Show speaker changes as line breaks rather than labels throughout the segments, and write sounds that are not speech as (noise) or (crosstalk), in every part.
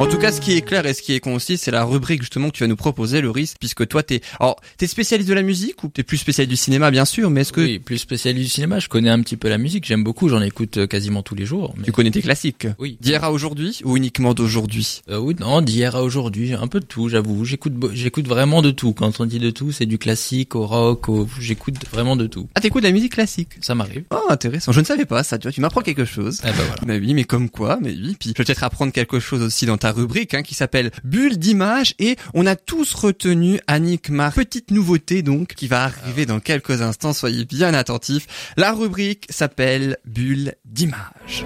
En tout cas, ce qui est clair et ce qui est concis, c'est la rubrique justement que tu vas nous proposer, le risque, puisque toi, t'es, alors, t'es spécialiste de la musique ou t'es plus spécialiste du cinéma, bien sûr, mais est-ce que
Oui, plus spécialiste du cinéma, je connais un petit peu la musique, j'aime beaucoup, j'en écoute euh, quasiment tous les jours. mais-
tu connais tes classiques
Oui.
D'hier à aujourd'hui ou uniquement d'aujourd'hui
Euh, oui, non, d'hier à aujourd'hui, un peu de tout, j'avoue. J'écoute, j'écoute vraiment de tout. Quand on dit de tout, c'est du classique au rock, au... j'écoute vraiment de tout.
Ah, t'écoutes de la musique classique
Ça m'arrive.
Oh, intéressant. Je ne savais pas ça. Tu vois, tu m'apprends quelque chose.
Ben voilà.
Mais oui, mais comme quoi, mais oui. Puis je vais peut-être apprendre quelque chose aussi dans ta rubrique, hein, qui s'appelle Bulle d'image. Et on a tous retenu Annick petite nouveauté donc qui va arriver dans quelques instants. Soyez bien attentifs. La rubrique s'appelle Bulle d'image.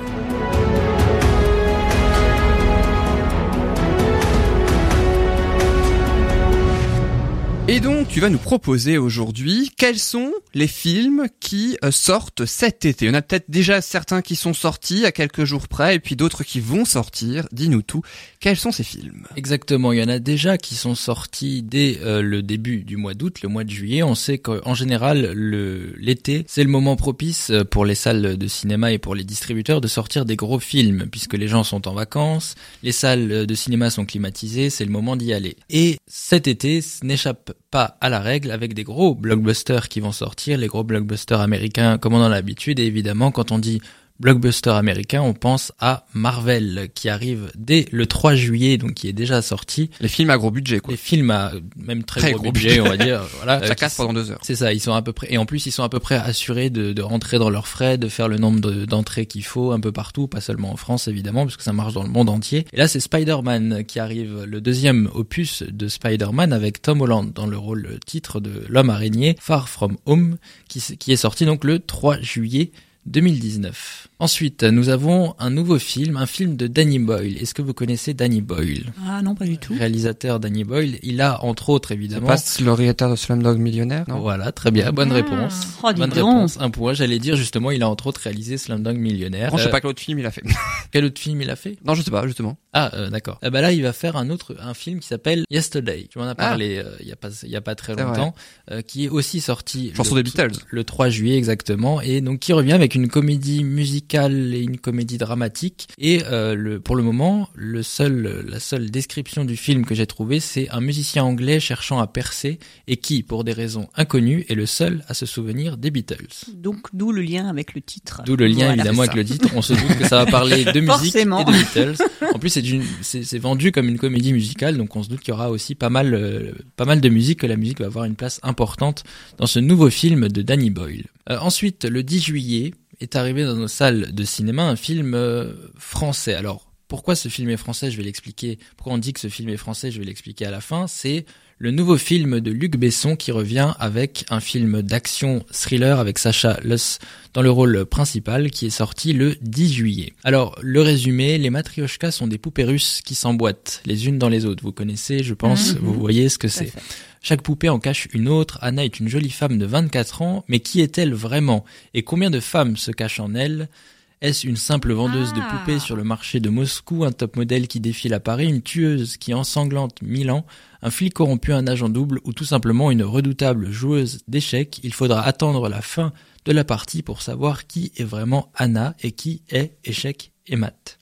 Et donc, tu vas nous proposer aujourd'hui quels sont les films qui euh, sortent cet été? On a peut-être déjà certains qui sont sortis à quelques jours près et puis d'autres qui vont sortir. Dis-nous tout. Quels sont ces films?
Exactement, il y en a déjà qui sont sortis dès euh, le début du mois d'août, le mois de juillet. On sait qu'en général, l'été, c'est le moment propice euh, pour les salles de cinéma et pour les distributeurs de sortir des gros films, puisque les gens sont en vacances, les salles de cinéma sont climatisées, c'est le moment d'y aller. Et cet été n'échappe pas à la règle avec des gros blockbusters qui vont sortir, les gros blockbusters américains comme on en a l'habitude, et évidemment quand on dit blockbuster américain, on pense à Marvel qui arrive dès le 3 juillet, donc qui est déjà sorti.
Les films à gros budget, quoi.
Les films à même très,
Très
gros,
gros
budget, on va dire. (laughs) Voilà,
Ça
Euh,
casse pendant deux heures.
C'est ça, ils sont à peu près et en plus ils sont à peu près assurés de, de rentrer dans leurs frais, de faire le nombre de- d'entrées qu'il faut un peu partout, pas seulement en France évidemment, parce que ça marche dans le monde entier. Et là c'est Spider-Man qui arrive, le deuxième opus de Spider-Man avec Tom Holland dans le rôle titre de l'homme araignée, Far From Home, qui, qui est sorti donc le 3 juillet 2019. Ensuite, nous avons un nouveau film, un film de Danny Boyle. Est-ce que vous connaissez Danny Boyle?
Ah non, pas du tout.
Réalisateur Danny Boyle, il a entre autres évidemment
pas le réalisateur de Slumdog Millionnaire, non?
Voilà, très bien, bonne
Ah.
réponse.
Oh, dis
bonne
donc.
réponse, un point. J'allais dire justement, il a entre autres réalisé Slumdog Millionnaire.
Bon, je sais
Euh,
pas quel autre film il a fait.
Quel autre film il a fait?
Non, je sais pas, justement.
Ah, euh, d'accord. Eh ben là, il va faire un autre, un film qui s'appelle Yesterday. Tu m'en as parlé euh, il y a pas, il y a pas très
Ah.
Longtemps, euh, qui est aussi sorti
Chanson
le,
des Beatles.
le 3 juillet exactement, et donc qui revient avec une comédie musicale et une comédie dramatique. Et euh, le, pour le moment, le seul, la seule description du film que j'ai trouvé, c'est un musicien anglais cherchant à percer et qui, pour des raisons inconnues, est le seul à se souvenir des Beatles.
Donc, d'où le lien avec le titre.
D'où le lien
Voilà,
évidemment avec le titre. On se doute que ça va parler de (laughs) musique
Forcément.
et de Beatles. En plus, c'est c'est vendu comme une comédie musicale, donc on se doute qu'il y aura aussi pas mal, euh, pas mal de musique, que la musique va avoir une place importante dans ce nouveau film de Danny Boyle. Euh, ensuite, le 10 juillet est arrivé dans nos salles de cinéma un film euh, français. Alors, pourquoi ce film est français Je vais l'expliquer. Pourquoi on dit que ce film est français Je vais l'expliquer à la fin. C'est le nouveau film de Luc Besson qui revient avec un film d'action thriller avec Sacha Luss dans le rôle principal qui est sorti le 10 juillet. Alors, le résumé, les matrioshkas sont des poupées russes qui s'emboîtent les unes dans les autres. Vous connaissez, je pense,
Mhm.
vous voyez ce que c'est. Chaque poupée en cache une autre. Anna est une jolie femme de 24 ans, mais qui est-elle vraiment? Et combien de femmes se cachent en elle? Est-ce une simple vendeuse
Ah.
de poupées sur le marché de Moscou, un top modèle qui défile à Paris, une tueuse qui ensanglante Milan, un flic corrompu, un agent double ou tout simplement une redoutable joueuse d'échecs? Il faudra attendre la fin de la partie pour savoir qui est vraiment Anna et qui est échec et mat.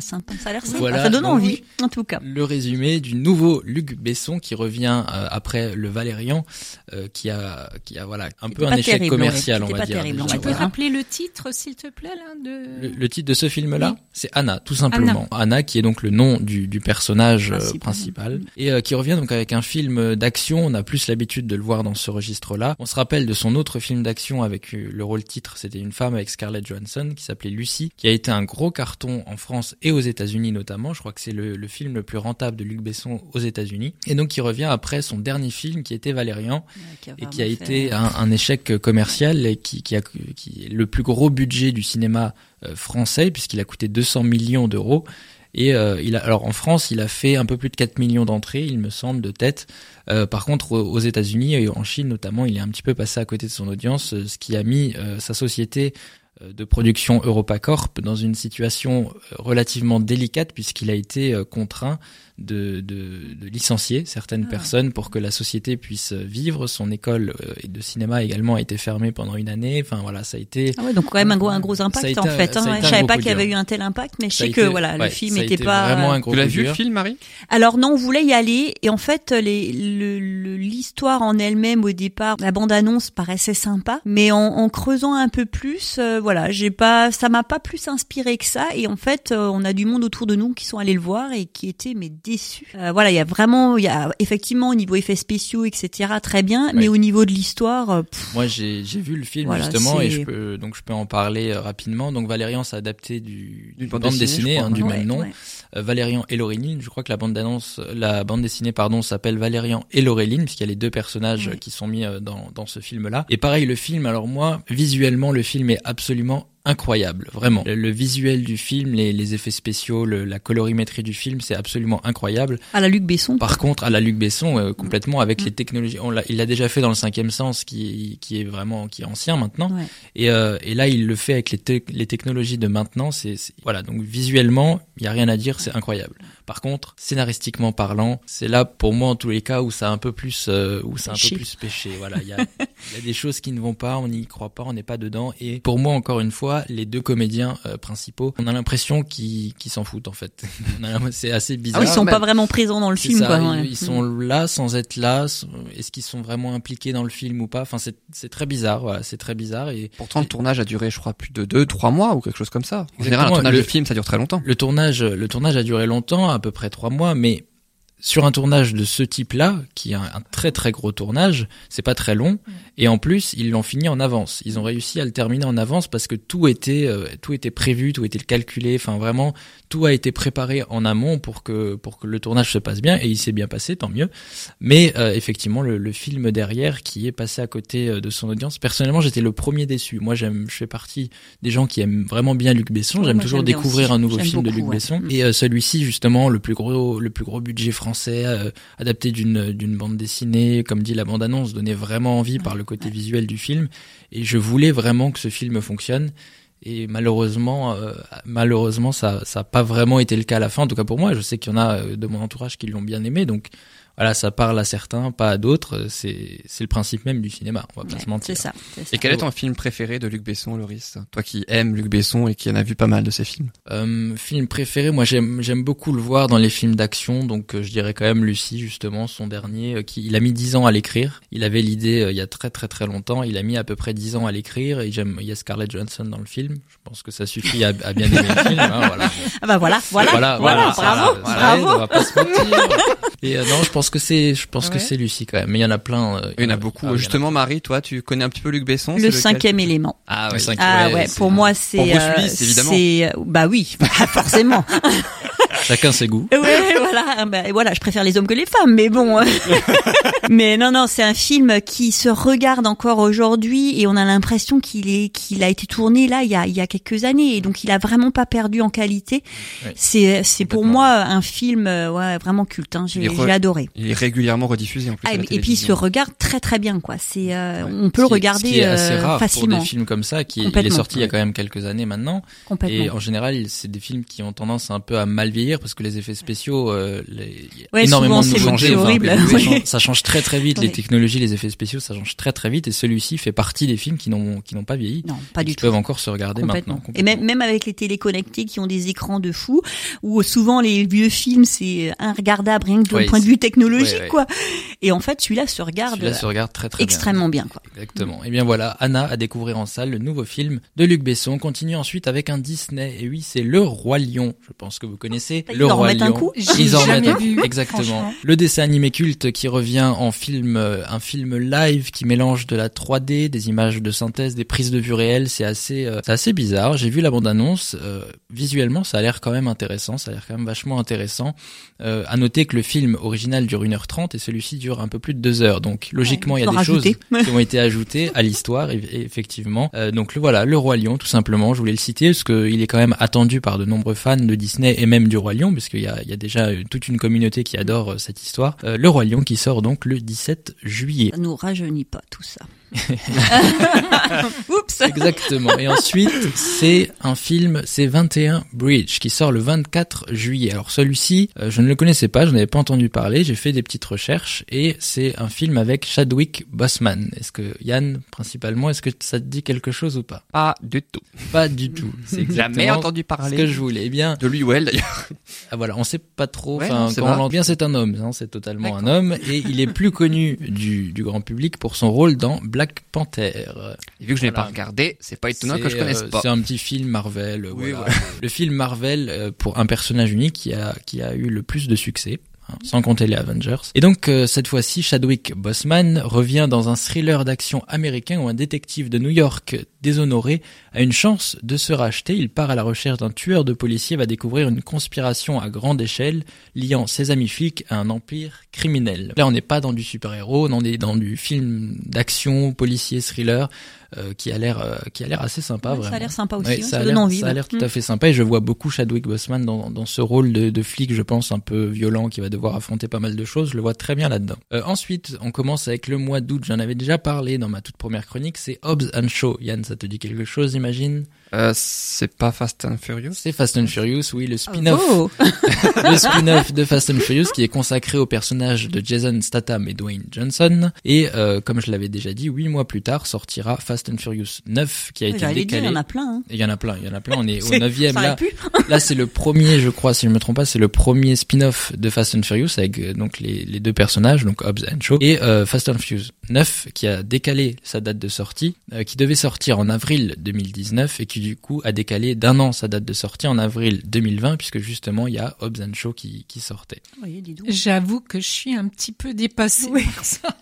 Sympa. Ça a l'air sympa.
Voilà,
ça donne
donc
envie,
oui.
en tout cas.
Le résumé du nouveau Luc Besson qui revient euh, après le Valérian, euh, qui a, qui a voilà un peu un échec
terrible,
commercial,
ouais.
on va dire.
terrible, on va
Tu peux
dire, hein.
rappeler le titre, s'il te plaît, là, de...
Le, le titre de ce film-là,
Oui.
c'est Anna, tout simplement. Anna. qui est donc le nom du, du personnage euh,
Principal.
principal et euh, qui revient donc avec un film d'action. On a plus l'habitude de le voir dans ce registre-là. On se rappelle de son autre film d'action avec le rôle titre, c'était une femme avec Scarlett Johansson qui s'appelait Lucy, qui a été un gros carton en France et aux États-Unis notamment. Je crois que c'est le, le film le plus rentable de Luc Besson aux États-Unis. Et donc qui revient après son dernier film qui était Valérian et qui a été un, un échec commercial et qui, qui a qui est le plus gros budget du cinéma euh, français puisqu'il a coûté 200 millions d'euros et euh, il a alors en France il a fait un peu plus de 4 millions d'entrées il me semble de tête Euh, par contre aux États-Unis et en Chine notamment il est un petit peu passé à côté de son audience ce qui a mis euh, sa société de production EuropaCorp dans une situation euh, relativement délicate puisqu'il a été euh, contraint de, de, de licencier certaines
Ah.
personnes pour que la société puisse vivre. Son école de cinéma également a été fermée pendant une année. Enfin voilà, ça a été
Ah ouais, donc quand même un gros, un gros impact
été
en
un-
fait. hein, ouais. Je savais pas qu'il y avait eu un tel impact, mais je sais que
été-
voilà,
ouais,
le film n'était pas.
vraiment
euh,
un gros
Tu l'as vu le film, Marie?
Alors non, on voulait y aller et en fait les- le- le- l'histoire en elle-même au départ, la bande-annonce paraissait sympa, mais en, en creusant un peu plus, euh, voilà, j'ai pas, ça m'a pas plus inspiré que ça et en fait euh, on a du monde autour de nous qui sont allés le voir et qui étaient mais déçus. Euh, voilà, il y a vraiment, il y a effectivement au niveau effets spéciaux etc très bien, mais au niveau de l'histoire, euh, pff,
Moi, j'ai j'ai vu le film
Voilà,
justement et je peux donc je peux en parler rapidement. Donc Valérian s'est adapté du
D'une
bande, dessinée,
crois,
hein, du
ouais,
même nom.
ouais.
Euh, Valérian et Laureline. Je crois que la bande d'annonce, la bande dessinée pardon, s'appelle Valérian et Laureline puisqu'il y a les deux personnages
Ouais.
qui sont mis dans dans ce film-là. Et pareil, le film. Alors moi, visuellement, le film est absolument absolument incroyable, vraiment. Le, le visuel du film, les, les effets spéciaux, le- la colorimétrie du film, c'est absolument incroyable.
à la Luc Besson.
Par contre, à la Luc Besson, euh, complètement avec
Mm.
les technologies, on l'a, il l'a déjà fait dans le cinquième sens, qui, qui est vraiment, qui est ancien maintenant.
Ouais.
Et, euh, et là, il le fait avec les, te- les technologies de maintenant. C'est, c'est- voilà. Donc visuellement, il y a rien à dire, c'est incroyable. Par contre, scénaristiquement parlant, c'est là pour moi en tous les cas où ça a un peu plus, euh, où c'est un
Péché.
peu plus péché. Voilà, il y a, il y a des (laughs) choses qui ne vont pas, on n'y croit pas, on n'est pas dedans. Et pour moi, encore une fois, les deux comédiens euh, principaux, on a l'impression qu'ils, s'en foutent en fait. (laughs) C'est assez
Ah
bizarre.
oui, ils sont
mais-
pas vraiment présents dans le film
ça,
quoi.
ils,
ouais.
ils sont là sans être là. Est-ce qu'ils sont vraiment impliqués dans le film ou pas? Enfin, c'est c'est très bizarre. Voilà, c'est très bizarre. Et
Pourtant, le tournage a duré, je crois, plus de deux, trois mois ou quelque chose comme ça. En
Exactement,
général, un tournage
le-
de film, ça dure très longtemps.
le tournage, le tournage a duré longtemps, à peu près trois mois, mais sur un tournage de ce type-là, qui est un, très très gros tournage, c'est pas très long, et en plus ils l'ont fini en avance. Ils ont réussi à le terminer en avance parce que tout était euh, tout était prévu, tout était calculé. Enfin vraiment, tout a été préparé en amont pour que pour que le tournage se passe bien, et il s'est bien passé, tant mieux. Mais euh, effectivement, le, le film derrière qui est passé à côté euh, de son audience. Personnellement, j'étais le premier déçu. Moi, j'aime, je fais partie des gens qui aiment vraiment bien Luc Besson. J'aime toujours découvrir
aussi.
un nouveau film de Luc
ouais.
Besson.
Mm.
Et euh, celui-ci, justement, le plus gros, le plus gros budget français, euh, adapté d'une d'une bande dessinée, comme dit la bande-annonce, donnait vraiment envie par le côté visuel du film. Et je voulais vraiment que ce film fonctionne. Et malheureusement, euh, malheureusement, ça, ça a pas vraiment été le cas à la fin. En tout cas pour moi, je sais qu'il y en a euh, de mon entourage qui l'ont bien aimé. Donc voilà, ça parle à certains, pas à d'autres. C'est c'est le principe même du cinéma. On va pas
Ouais,
se mentir.
C'est ça. c'est ça.
Et quel est ton film préféré de Luc Besson, Loris? Toi qui aimes Luc Besson et qui en a vu pas mal de ses films.
Euh, film préféré, moi j'aime j'aime beaucoup le voir dans les films d'action, donc euh, je dirais quand même Lucie justement, son dernier, euh, qui il a mis dix ans à l'écrire. Il avait l'idée euh, il y a très très très longtemps. Il a mis à peu près dix ans à l'écrire et j'aime il y a Scarlett Johansson dans le film. Je pense que ça suffit à, à bien aimer le film. hein, voilà.
Ah bah voilà, voilà, voilà,
voilà,
bravo, bravo.
on va pas se mentir. Et euh, non, je pense que c'est je pense que
Ouais.
c'est Lucie quand même. Mais il y en a plein. euh,
Il y en a beaucoup.
ah, a
Justement, Marie, toi, tu connais un petit peu Luc Besson
Le
lequel
cinquième élément.
Ah
Le
oui.
cinquième.
Ah
Ouais,
ouais, pour moi c'est
Pour Bruce
euh,
Willis, évidemment.
c'est bah oui, (laughs) forcément. (laughs)
Chacun ses goûts.
Ouais, voilà, bah, voilà, je préfère les hommes que les femmes, mais bon. (laughs) mais non, non, c'est un film qui se regarde encore aujourd'hui et on a l'impression qu'il est, qu'il a été tourné là il y a, il y a quelques années et donc il a vraiment pas perdu en qualité.
Ouais.
C'est, c'est pour moi un film, euh, ouais, vraiment culte. Hein. J'ai,
re-
adoré.
Il est régulièrement rediffusé en plus.
Ah,
à la
et puis il se regarde très très bien, quoi. C'est, euh,
Ouais.
on peut le regarder
ce qui est assez
euh,
rare
facilement,
pour des films comme ça, qui est, il est sorti il y a quand même quelques années maintenant. Et en général, c'est des films qui ont tendance un peu à mal vieillir parce que les effets spéciaux, euh, les,
Ouais,
énormément
souvent,
de
horrible,
ça,
oui.
change, ça change très très vite. Les technologies, les effets spéciaux, ça change très très vite. Et celui-ci fait partie des films qui n'ont qui n'ont pas vieilli,
Non, pas
et
du
qui
tout.
peuvent encore se regarder maintenant.
Et même, même avec les téléconnectés qui ont des écrans de fou, où souvent les vieux films c'est regardable rien que d'un
Ouais,
point de vue technologique,
ouais,
quoi. Et en fait, celui-là se regarde
Celui-là se regarde très très bien.
extrêmement bien, quoi.
Exactement. Et bien voilà, Anna à découvrir en salle le nouveau film de Luc Besson. On continue ensuite avec un Disney. Et oui, c'est Le Roi Lion. Je pense que vous connaissez. Le Roi
remettent un
Lion.
coup
J'ai
Ils en
jamais
un-
vu,
Exactement. Le dessin animé culte qui revient en film, euh, un film live qui mélange de la 3D, des images de synthèse, des prises de vue réelles. C'est assez, euh, c'est assez bizarre. J'ai vu la bande annonce. Euh, visuellement, ça a l'air quand même intéressant. Ça a l'air quand même vachement intéressant. Euh, à noter que le film original dure 1h30 et celui-ci dure un peu plus de 2 heures. Donc logiquement,
Ouais,
il y a des choses (laughs) qui ont été ajoutées à l'histoire, et- et effectivement. Euh, donc le voilà, le roi lion, tout simplement. Je voulais le citer parce qu'il est quand même attendu par de nombreux fans de Disney et même du roi lion, parce qu'il y a, y a déjà toute une communauté qui adore euh, cette histoire. Euh, le roi lion qui sort donc le 17 juillet.
Ça nous rajeunit pas tout ça. (laughs) Oups.
Exactement. Et ensuite, c'est un film, c'est 21 Bridge, qui sort le 24 juillet. Alors celui-ci, euh, je ne le connaissais pas, je n'avais pas entendu parler, j'ai fait des petites recherches, et c'est un film avec Chadwick Boseman. Est-ce que, Yann, principalement, est-ce que ça te dit quelque chose ou pas?
Pas du tout.
Pas du tout. C'est exactement
Jamais entendu
ce
parler
que je voulais. Eh bien,
de lui ou elle d'ailleurs. (laughs)
ah, voilà, on sait pas trop.
Ouais,
Enfin,
non, c'est
quand on l'entend bien, c'est un homme. hein, c'est totalement un homme, et il est plus connu du, du grand public pour son rôle dans Black Panther.
Et vu que je n'ai
Voilà.
pas regardé, c'est pas étonnant que je connaisse
euh,
pas.
C'est un petit film Marvel. euh,
Oui,
voilà.
voilà.
Le film Marvel euh, pour un personnage unique qui a qui a eu le plus de succès. hein, Sans compter les Avengers. Et donc euh, cette fois-ci, Chadwick Boseman revient dans un thriller d'action américain où un détective de New York déshonoré a une chance de se racheter. Il part à la recherche d'un tueur de policiers, va découvrir une conspiration à grande échelle liant ses amis flics à un empire criminel. Là, on n'est pas dans du super-héros, on est dans du film d'action, policier, thriller, euh, qui a l'air euh, qui a l'air assez sympa
Ouais,
vraiment.
ça a l'air sympa aussi.
Ouais,
ouais,
ça, a
donne envie.
ça a l'air tout
Mm.
à fait sympa et je vois beaucoup Chadwick Boseman dans, dans ce rôle de, de flic, je pense, un peu violent, qui va devoir affronter pas mal de choses. Je le vois très bien là-dedans. Euh, ensuite, on commence avec le mois d'août. J'en avais déjà parlé dans ma toute première chronique. C'est Hobbs and Shaw. Yann, ça te dit quelque chose, j'imagine
Euh, c'est pas Fast and Furious.
C'est Fast and Furious, oui, le spin-off
Oh. (laughs)
le spin-off de Fast and Furious qui est consacré au personnage de Jason Statham et Dwayne Johnson. Et euh, comme je l'avais déjà dit, huit mois plus tard sortira Fast and Furious 9 qui a été
dire, il
décalé.
y en a plein. Hein.
Il y en a plein, il y en a plein. On est au
C'est-
neuvième
ça
là. (laughs) Là, c'est le premier, je crois, si je me trompe pas, c'est le premier spin-off de Fast and Furious avec euh, donc les, les deux personnages, donc Hobbs and Shaw, et euh, Fast and Furious 9 qui a décalé sa date de sortie, euh, qui devait sortir en avril 2019 et qui du coup a décalé d'un an sa date de sortie en avril 2020 puisque justement il y a Hobbs and Shaw qui, qui sortait.
Oui.
J'avoue que je suis un petit peu dépassée
Oui.
par ça. (laughs)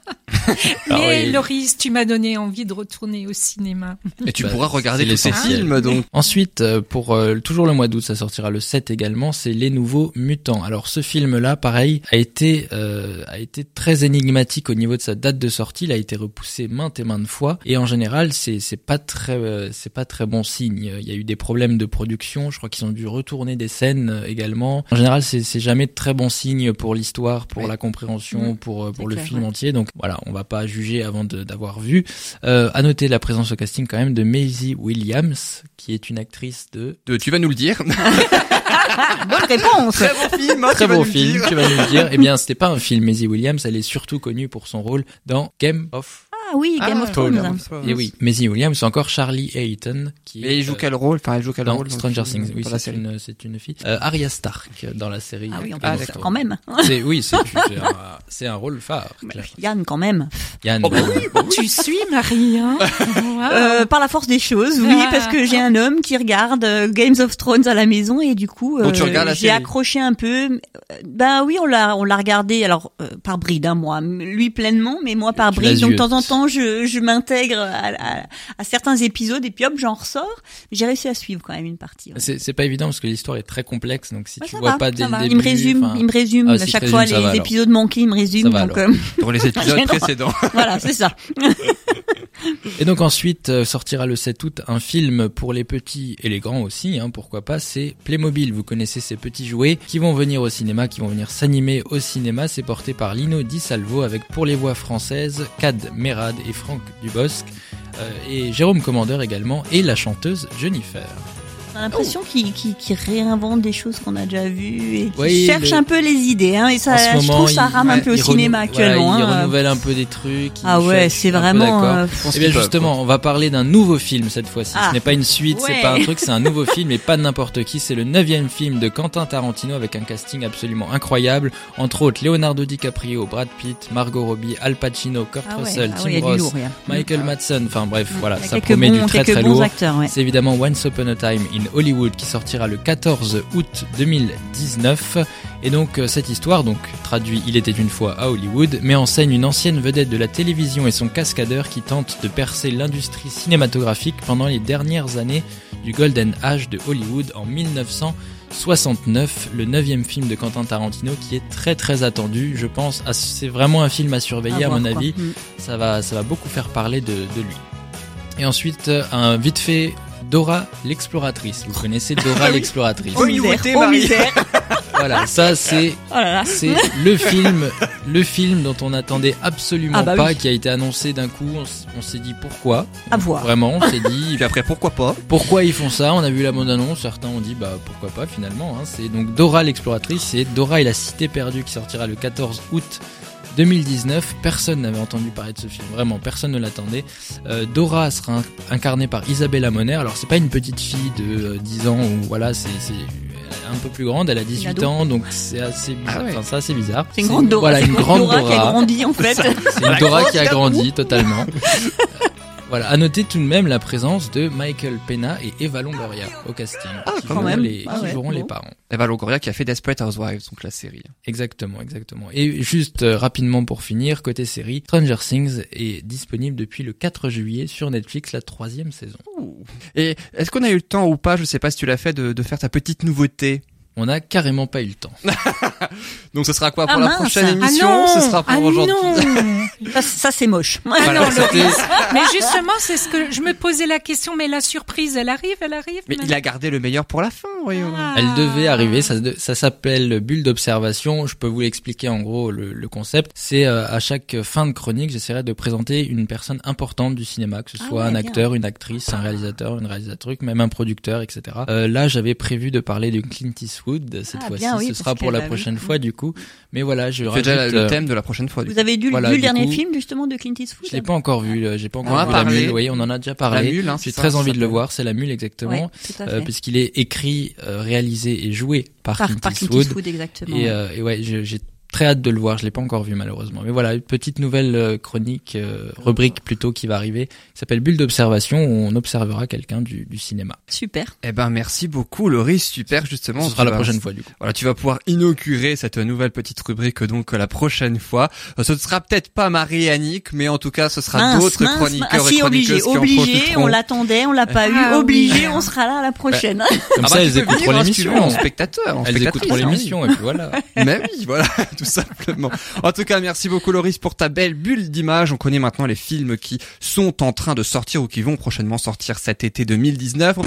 Ah
Mais
oui.
Loris, tu m'as donné envie de retourner au cinéma.
Et tu
Bah,
pourras regarder
c'est
tous ces
l'essentiel.
films donc.
Ensuite, euh, pour euh, toujours le mois d'août, ça sortira le 7 également, c'est Les Nouveaux Mutants. Alors ce film-là, pareil, a été euh, a été très énigmatique au niveau de sa date de sortie. Il a été repoussé maintes et maintes fois, et en général, c'est c'est pas très euh, c'est pas très bon signe. Il y a eu des problèmes de production. Je crois qu'ils ont dû retourner des scènes euh, également. En général, c'est jamais très bon signe pour l'histoire, pour la compréhension,
Mm.
pour euh, pour le
clair,
film
ouais.
entier. Donc voilà, on va pas juger avant de- d'avoir vu. Euh, à noter la présence au casting quand même de Maisie Williams, qui est une actrice de
De- tu vas nous le dire. (laughs)
Bonne réponse.
Très bon film. hein,
très
tu vas
bon
nous le
film,
dire.
tu vas nous le dire. Eh bien, c'était pas un film Maisie Williams, elle est surtout connue pour son rôle dans Game of
oui, Game
Ah,
of Thrones.
Game of Thrones.
Et oui, Maisie Williams, ou encore Charlie Hayton, qui
Et il joue
euh,
quel rôle? Enfin, elle joue quel
dans
rôle
Stranger
film,
Things. Oui, c'est une, c'est une fille. Euh, Arya Stark dans la série.
Ah oui, on
Ah,
quand même.
C'est oui, c'est c'est un, c'est un rôle phare.
Yann, quand même.
Yann,
Oh, bah
euh,
tu suis Marie, hein (laughs) Wow.
Euh, par la force des choses, oui,
Ah.
parce que j'ai un homme qui regarde euh, Games of Thrones à la maison et du coup, euh,
la
j'ai accroché un peu. Euh, Ben oui, on l'a, on l'a regardé. Alors euh, par bride, hein, moi, lui pleinement, mais moi par bride. Donc de temps en temps, je, je m'intègre à, à- à certains épisodes et puis hop, j'en ressors. J'ai réussi à suivre quand même une partie. ouais.
c'est c'est pas évident parce que l'histoire est très complexe, donc si
Ouais,
tu vois
va,
pas dès le début,
Il me résume, il me résume
Ah, si
chaque fois les
va,
épisodes manqués, il me résume.
Ça va,
donc
alors.
euh,
Pour les (laughs) épisodes
Gênant.
précédents.
voilà, c'est ça. (laughs) (laughs)
Et donc ensuite euh, sortira le 7 août un film pour les petits et les grands aussi, hein, pourquoi pas, c'est Playmobil. Vous connaissez ces petits jouets qui vont venir au cinéma, qui vont venir s'animer au cinéma. C'est porté par Lino Di Salvo avec pour les voix françaises Cad Merad et Franck Dubosc. euh, et Jérôme Commandeur également et la chanteuse Jennifer.
On a l'impression qu'il qu'il- qu'il réinvente des choses qu'on a déjà vues et qu'il
Oui,
cherche
le-
un peu les idées. Hein, et ça, je trouve ça
il-
rame un peu au cinéma actuellement.
voilà, il
hein.
renouvelle un peu des trucs.
Ah ouais, c'est vraiment. euh,
pense
Eh bien
qu'ils
justement, on va parler d'un nouveau film cette fois-ci.
Ah.
Ce n'est pas une suite, c'est
Ouais.
pas un truc, c'est un nouveau film et pas de n'importe qui. C'est le neuvième film de Quentin Tarantino avec un casting absolument incroyable. Entre autres, Leonardo DiCaprio, Brad Pitt, Margot Robbie, Al Pacino, Kurt
Ah ouais,
Russell,
ah
Tim Ross,
lourd.
Michael Madsen. Enfin bref, voilà,
y a
ça promet du très très lourd. C'est évidemment Once Upon a Time Hollywood qui sortira le 14 août 2019. Et donc euh, cette histoire, donc traduit Il était une fois à Hollywood, met en scène une ancienne vedette de la télévision et son cascadeur qui tente de percer l'industrie cinématographique pendant les dernières années du Golden Age de Hollywood en 1969, le neuvième film de Quentin Tarantino qui est très très attendu. Je pense, c'est vraiment un film à surveiller à,
voir,
mon avis.
Mm.
Ça va, ça va beaucoup faire parler de, de lui. Et ensuite, euh, un vite fait Dora l'exploratrice. Vous connaissez Dora
Ah
l'exploratrice
Oh misère, oh misère.
Voilà, ça c'est
Oh
c'est le film, le film dont on attendait absolument
Ah bah
pas,
oui.
qui a été annoncé d'un coup. On, s'est dit pourquoi.
À voir.
Vraiment, on s'est dit (laughs)
Puis après, pourquoi pas?
pourquoi ils font ça? On a vu la bande annonce. Certains ont dit bah pourquoi pas finalement. hein. C'est donc Dora l'exploratrice. C'est Dora et la cité perdue qui sortira le 14 août. 2019, personne n'avait entendu parler de ce film, vraiment personne ne l'attendait. Euh, Dora sera in- incarnée par Isabella Moner. Alors c'est pas une petite fille de euh, 10 ans ou voilà, c'est c'est- un peu plus grande, elle a 18
ado.
ans, donc c'est assez bizarre.
Ah ouais.
Enfin, c'est assez bizarre.
C'est une grande Dora.
Voilà,
c'est
une grande
Dora, qui a
Dora.
grandi en fait.
C'est une Dora qui a grandi totalement. (laughs) Voilà, à noter tout de même la présence de Michael Pena et Eva Longoria au casting,
Ah,
qui
quand
joueront,
même.
les,
Ah
qui
ouais,
joueront
bon.
les parents.
Eva Longoria qui a fait Desperate Housewives, donc la série.
Exactement, exactement. Et juste euh, rapidement pour finir, côté série, Stranger Things est disponible depuis le 4 juillet sur Netflix, la troisième saison.
Et est-ce qu'on a eu le temps ou pas, je sais pas si tu l'as fait, de, de faire ta petite nouveauté?
On n'a carrément pas eu le temps. (laughs)
Donc ce sera quoi pour
Ah,
la
mince.
prochaine
Ah
émission
ah non,
Ce sera pour
ah
aujourd'hui.
non. (laughs)
Ça, ça, c'est moche.
Ah
Voilà,
non, mais justement, c'est ce que je me posais la question. Mais la surprise, elle arrive, elle arrive.
Mais il a gardé le meilleur pour la fin, voyons.
Ah.
Elle devait arriver, ça, s'appelle bulle d'observation. Je peux vous l'expliquer en gros le, le concept. C'est euh, à chaque fin de chronique, j'essaierai de présenter une personne importante du cinéma, que ce
Ah
soit
ouais,
un
bien.
acteur, une actrice, un réalisateur, une réalisatrice, même un producteur, etc. Euh, là, j'avais prévu de parler de Clint Eastwood cette
Ah,
fois-ci.
oui,
ce sera pour la prochaine fois du coup. Mais voilà, je
C'est
rajoute.
déjà le
euh,
thème de la prochaine fois. du
Vous avez dû,
Voilà,
vu le dernier
coup-
film justement de Clint Eastwood
je l'ai pas encore vu, euh, j'ai pas encore
On
vu la
parlé.
mule. Oui, on en a déjà
coup. La
parlé.
mule, hein,
J'ai très
ça
envie de le voir, c'est la mule exactement.
Ouais,
Euh, puisqu'il est écrit, euh, réalisé et joué par,
par,
Clint
par Clint
Eastwood.
Eastwood, exactement.
Et, euh, et ouais, j'ai très hâte de le voir. Je l'ai pas encore vu malheureusement. Mais voilà, une petite nouvelle euh, chronique, euh, rubrique plutôt qui va arriver, qui s'appelle Bulle d'observation, où on observera quelqu'un du, du cinéma.
Super.
Eh ben merci beaucoup Laurie, super justement.
Ce sera la
vas-
prochaine fois du coup.
Voilà, tu vas pouvoir inaugurer cette nouvelle petite rubrique donc la prochaine fois. Euh, Ce ne sera peut-être pas Marie et Annick, mais en tout cas ce sera d'autres chroniqueurs
ah, si,
et chroniqueuses
obligé,
qui
on l'attendait, on l'a pas eu,
Ah,
obligé,
oui.
on sera là à la prochaine.
Comme
Ah
ça,
bah,
elles
tu peux
écouteront l'émission.
en spectateur, en
Elles écouteront
hein,
l'émission et puis voilà. (laughs)
Mais oui, voilà, tout simplement. En tout cas, merci beaucoup Loris pour ta belle bulle d'image. On connaît maintenant les films qui sont en train de sortir ou qui vont prochainement sortir cet été 2019.